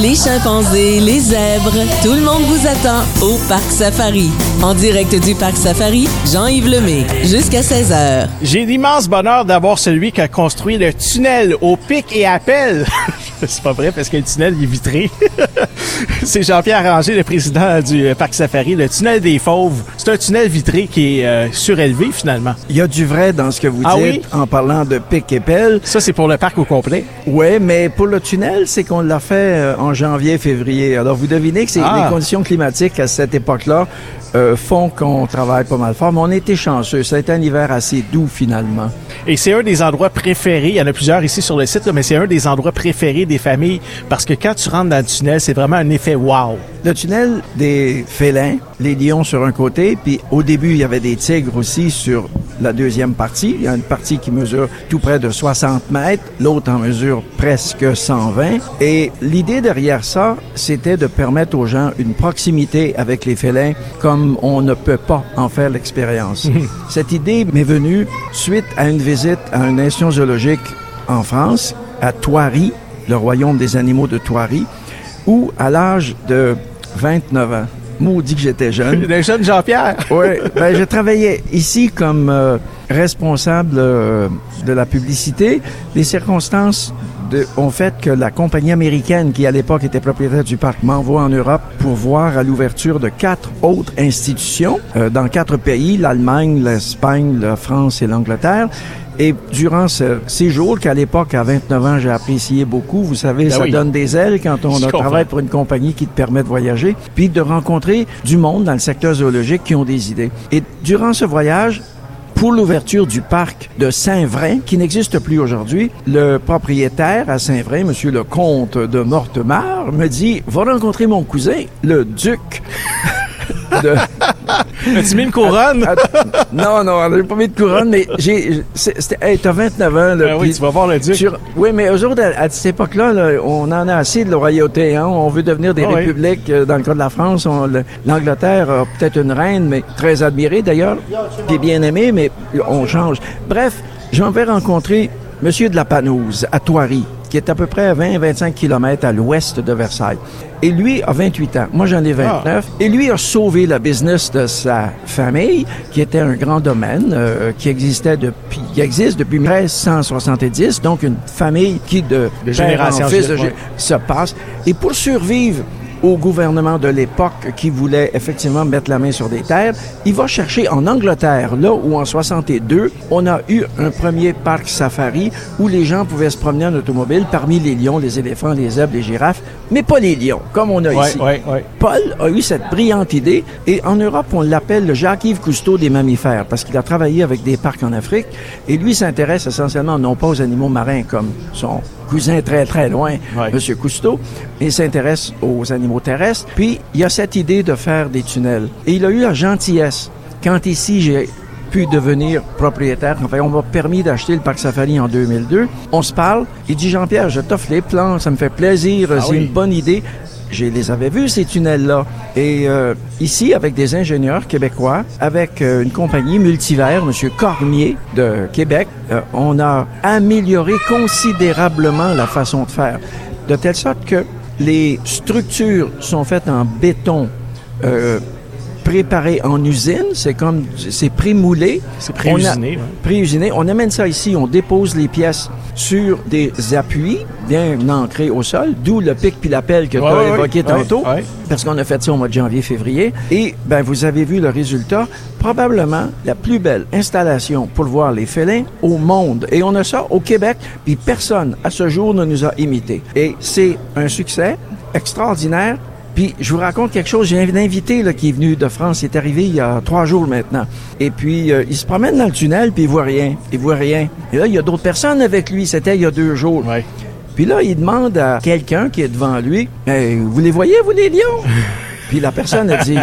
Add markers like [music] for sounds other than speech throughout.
les chimpanzés, les zèbres, tout le monde vous attend au Parc Safari. En direct du Parc Safari, Jean-Yves Lemay, jusqu'à 16h. J'ai l'immense bonheur d'avoir celui qui a construit le tunnel au pic et appel. [laughs] [laughs] C'est pas vrai parce que le tunnel est vitré. [laughs] c'est Jean-Pierre Ranger, le président du euh, Parc Safari. Le tunnel des Fauves, c'est un tunnel vitré qui est euh, surélevé finalement. Il y a du vrai dans ce que vous Ah dites oui? en parlant de pic et pelle. Ça, c'est pour le parc au complet. Oui, mais pour le tunnel, c'est qu'on l'a fait euh, en janvier-février. Alors, vous devinez que c'est Ah. les conditions climatiques à cette époque-là euh, font qu'on travaille pas mal fort. Mais on été chanceux. Ça a été un hiver assez doux, finalement. Et c'est un des endroits préférés. Il y en a plusieurs ici sur le site, là, mais c'est un des endroits préférés des familles parce que quand tu rentres dans le tunnel, c'est vraiment un effet wow. Le tunnel des félins, les lions sur un côté, puis au début, il y avait des tigres aussi sur la deuxième partie. Il y a une partie qui mesure tout près de 60 mètres, l'autre en mesure presque 120. Et l'idée derrière ça, c'était de permettre aux gens une proximité avec les félins comme on ne peut pas en faire l'expérience. [laughs] Cette idée m'est venue suite à une visite à une institution zoologique en France, à Thoiry, le royaume des animaux de Thoiry, où à l'âge de 29 ans, maudit que j'étais jeune, [laughs] Le jeune Jean-Pierre. [laughs] oui, ben, je travaillais ici comme euh, responsable euh, de la publicité. Les circonstances de- ont fait que la compagnie américaine, qui à l'époque était propriétaire du parc, m'envoie en Europe pour voir à l'ouverture de quatre autres institutions euh, dans quatre pays, l'Allemagne, l'Espagne, la France et l'Angleterre. Et durant ce séjour, qu'à l'époque, à 29 ans, j'ai apprécié beaucoup, vous savez, Ben ça oui. donne des ailes quand on travaille pour une compagnie qui te permet de voyager, puis de rencontrer du monde dans le secteur zoologique qui ont des idées. Et durant ce voyage, pour l'ouverture du parc de Saint-Vrain, qui n'existe plus aujourd'hui, le propriétaire à Saint-Vrain, Monsieur le comte de Mortemart, me dit, va rencontrer mon cousin, le duc. de- As-tu mis une couronne? Ah, non, non, on n'a pas mis de couronne, mais j'ai, hey, t'as 29 ans, là. Ben oui, tu vas voir le duc. oui, mais autres, à, à cette époque-là, là, on en a assez de la royauté. Hein? On veut devenir des Ah républiques. Euh, Dans le cas de la France, l'Angleterre a peut-être une reine, mais très admirée d'ailleurs, puis bien aimée, mais on change. Bref, j'en vais rencontrer Monsieur de la Panouse à Thoiry, qui est à peu près à 20-25 kilomètres à l'ouest de Versailles. Et lui a 28 ans. Moi, j'en ai 29. Et lui a sauvé la business de sa famille, qui était un grand domaine, euh, qui existait depuis, qui existe depuis 1370. Donc, une famille qui, de, De génération en fils, de se passe. Et pour survivre au gouvernement de l'époque qui voulait effectivement mettre la main sur des terres, il va chercher en Angleterre, là où en 62, on a eu un premier parc safari où les gens pouvaient se promener en automobile parmi les lions, les éléphants, les zèbres, les girafes, mais pas les lions, comme on a Ouais, ici. ouais, ouais. Paul a eu cette brillante idée et en Europe, on l'appelle le Jacques-Yves Cousteau des mammifères parce qu'il a travaillé avec des parcs en Afrique et lui s'intéresse essentiellement non pas aux animaux marins comme son cousin très très loin, Ouais. Monsieur Cousteau, il s'intéresse aux animaux terrestres. Puis il a cette idée de faire des tunnels et il a eu la gentillesse quand ici j'ai pu devenir propriétaire. Enfin, on m'a permis d'acheter le parc Safari en 2002. On se parle. Il dit Jean-Pierre, je t'offre les plans, ça me fait plaisir, c'est oui. une bonne idée. Je les avais vus, ces tunnels-là. Et euh, ici, avec des ingénieurs québécois, avec euh, une compagnie multivers, M. Cormier de Québec, euh, on a amélioré considérablement la façon de faire. De telle sorte que les structures sont faites en béton euh, préparé en usine. C'est comme, c'est pré-moulé. C'est pré-usiné, On a- ouais. Pré-usiné. On amène ça ici, on dépose les pièces sur des appuis bien ancrés au sol, d'où le pic puis la pelle que tu as ouais, évoqué tantôt. Parce qu'on a fait ça au mois de janvier-février. Et, ben, vous avez vu le résultat. Probablement la plus belle installation pour voir les félins au monde. Et on a ça au Québec, puis personne à ce jour ne nous a imité. Et c'est un succès extraordinaire. Puis je vous raconte quelque chose. J'ai un invité là, qui est venu de France. Il est arrivé il y a trois jours maintenant. Et puis euh, il se promène dans le tunnel puis il voit rien. Il voit rien. Et là il y a d'autres personnes avec lui. C'était il y a deux jours. Ouais. Puis là il demande à quelqu'un qui est devant lui Hey, Vous les voyez vous les lions Puis la personne a dit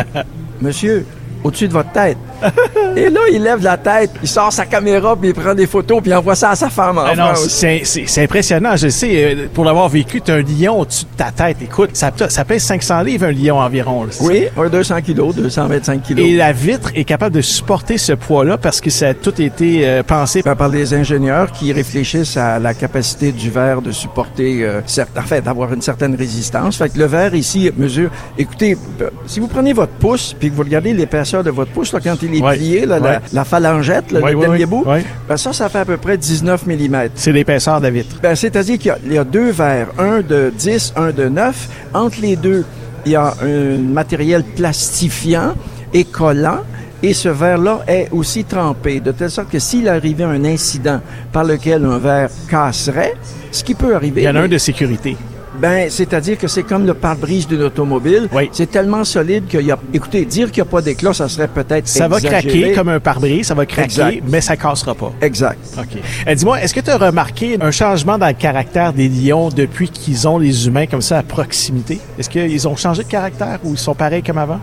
Monsieur, au-dessus de votre tête. [laughs] Et là, il lève la tête, il sort sa caméra, puis il prend des photos, puis il envoie ça à sa femme en Ah non, c'est c'est- c'est impressionnant, je sais. euh, Pour l'avoir vécu, tu as un lion au-dessus de ta tête. Écoute, ça, ça pèse 500 livres, un lion environ. là. Oui, un 200 kilos, 225 kilos. Et la vitre est capable de supporter ce poids-là parce que ça a tout été euh, pensé. Ben, par des ingénieurs qui réfléchissent à la capacité du verre de supporter, euh, certes, en fait, d'avoir une certaine résistance. Fait que le verre ici mesure. Écoutez, euh, si vous prenez votre pouce puis que vous regardez l'épaisseur de votre pouce là, quand il est Ouais, plié, là, la, ouais. la phalangette, là, Ouais, le dernier bout, ben, ça, ça fait à peu près 19 mm. C'est l'épaisseur de la vitre. Ben, c'est-à-dire qu'il y, a deux verres, un de 10, un de 9. Entre les deux, il y a un matériel plastifiant et collant. Et ce verre-là est aussi trempé, de telle sorte que s'il arrivait un incident par lequel un verre casserait, ce qui peut arriver, Il y en a un de sécurité. Ben, c'est-à-dire que c'est comme le pare-brise d'une automobile. Oui. C'est tellement solide qu'il y a... Écoutez, dire qu'il n'y a pas d'éclat, ça serait peut-être Ça va craquer comme un pare-brise, ça va craquer, Exact. mais ça cassera pas. Exact. OK. Euh, Dis-moi, est-ce que tu as remarqué un changement dans le caractère des lions depuis qu'ils ont les humains comme ça à proximité? Est-ce qu'ils ont changé de caractère ou ils sont pareils comme avant?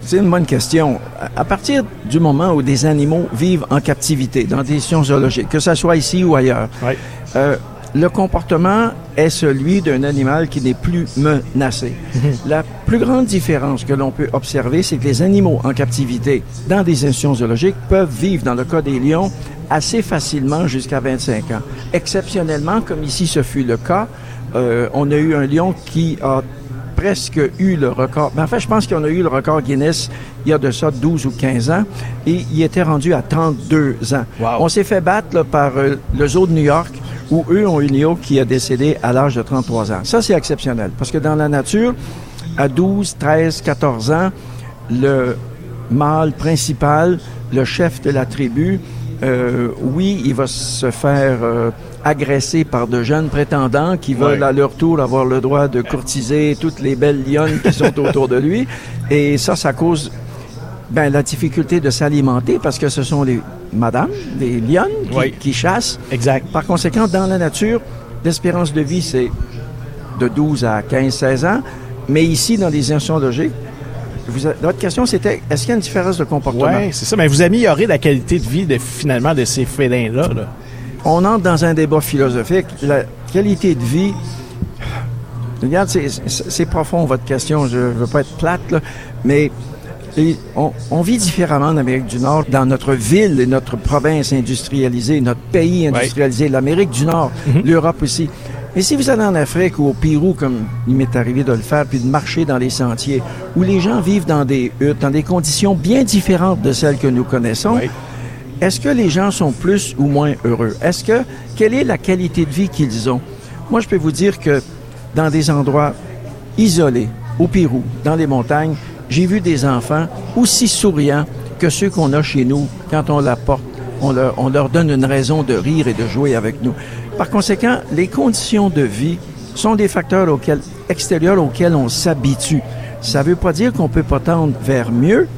C'est une bonne question. À- partir du moment où des animaux vivent en captivité, dans des zoologiques, que ce soit ici ou ailleurs, Oui. euh, le comportement est celui d'un animal qui n'est plus menacé. [laughs] La plus grande différence que l'on peut observer, c'est que les animaux en captivité dans des institutions zoologiques peuvent vivre, dans le cas des lions, assez facilement jusqu'à 25 ans. Exceptionnellement, comme ici ce fut le cas, euh, on a eu un lion qui a presque eu le record. Mais en fait, je pense qu'on a eu le record Guinness il y a de ça 12 ou 15 ans et il était rendu à 32 ans. Wow. On s'est fait battre là, par euh, le zoo de New York où eux ont eu un lion qui a décédé à l'âge de 33 ans. Ça, c'est exceptionnel parce que dans la nature, à 12, 13, 14 ans, le mâle principal, le chef de la tribu, euh, oui, il va se faire euh, agresser par de jeunes prétendants qui veulent Ouais. à leur tour avoir le droit de courtiser toutes les belles lionnes qui sont autour de lui. Et ça, ça cause ben, la difficulté de s'alimenter parce que ce sont les madames, les lionnes qui, Oui. qui chassent. Exact. Par conséquent, dans la nature, l'espérance de vie, c'est de 12 à 15, 16 ans. Mais ici, dans les institutions logiques, vous votre question, c'était est-ce qu'il y a une différence de comportement? Oui, c'est ça. Mais vous améliorez la qualité de vie de, finalement de ces félins-là. là. On entre dans un débat philosophique. La qualité de vie. Regarde, c'est profond votre question. Je ne veux pas être plate, là, mais et on, on vit différemment en Amérique du Nord, dans notre ville et notre province industrialisée, notre pays industrialisé, l'Amérique du Nord, l'Europe aussi. Mais si vous allez en Afrique ou au Pérou, comme il m'est arrivé de le faire, puis de marcher dans les sentiers, où les gens vivent dans des huttes, dans des conditions bien différentes de celles que nous connaissons, Oui. est-ce que les gens sont plus ou moins heureux? Est-ce que, quelle est la qualité de vie qu'ils ont? Moi, je peux vous dire que dans des endroits isolés, au Pérou, dans les montagnes, j'ai vu des enfants aussi souriants que ceux qu'on a chez nous quand on la porte. On leur, on leur donne une raison de rire et de jouer avec nous. Par conséquent, les conditions de vie sont des facteurs auxquels, extérieurs auxquels on s'habitue. Ça ne veut pas dire qu'on peut pas tendre vers mieux,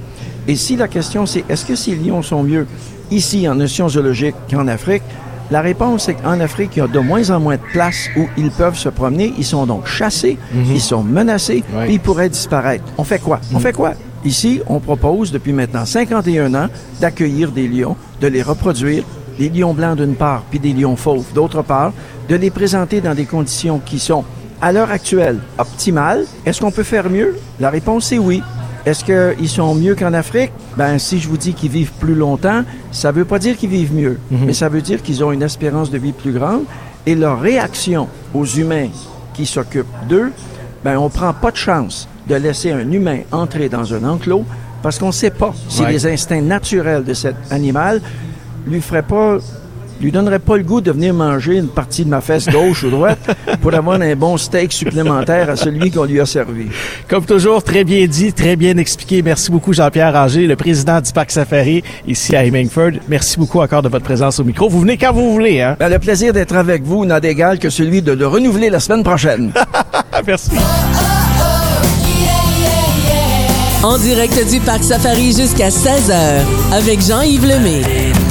et si la question c'est est-ce que ces lions sont mieux ici en notion zoologique qu'en Afrique, la réponse c'est qu'en Afrique, il y a de moins en moins de places où ils peuvent se promener. Ils sont donc chassés, ils sont menacés, puis ils pourraient disparaître. On fait quoi? On fait quoi? Ici, on propose depuis maintenant 51 ans d'accueillir des lions, de les reproduire, des lions blancs d'une part, puis des lions fauves d'autre part, de les présenter dans des conditions qui sont, à l'heure actuelle, optimales. Est-ce qu'on peut faire mieux? La réponse est oui. Est-ce qu'ils sont mieux qu'en Afrique? Ben, si je vous dis qu'ils vivent plus longtemps, ça veut pas dire qu'ils vivent mieux, mais ça veut dire qu'ils ont une espérance de vie plus grande et leur réaction aux humains qui s'occupent d'eux, ben, on prend pas de chance de laisser un humain entrer dans un enclos parce qu'on sait pas si Ouais. les instincts naturels de cet animal lui feraient pas lui donnerait pas le goût de venir manger une partie de ma fesse gauche ou droite pour avoir un bon steak supplémentaire à celui qu'on lui a servi. Comme toujours, très bien dit, très bien expliqué. Merci beaucoup, Jean-Pierre Ranger, le président du Parc Safari ici à Hemingford. Merci beaucoup encore de votre présence au micro. Vous venez quand vous voulez, hein? Ben, le plaisir d'être avec vous n'a d'égal que celui de le renouveler la semaine prochaine. [laughs] Merci. En direct du Parc Safari jusqu'à 16h avec Jean-Yves Lemay.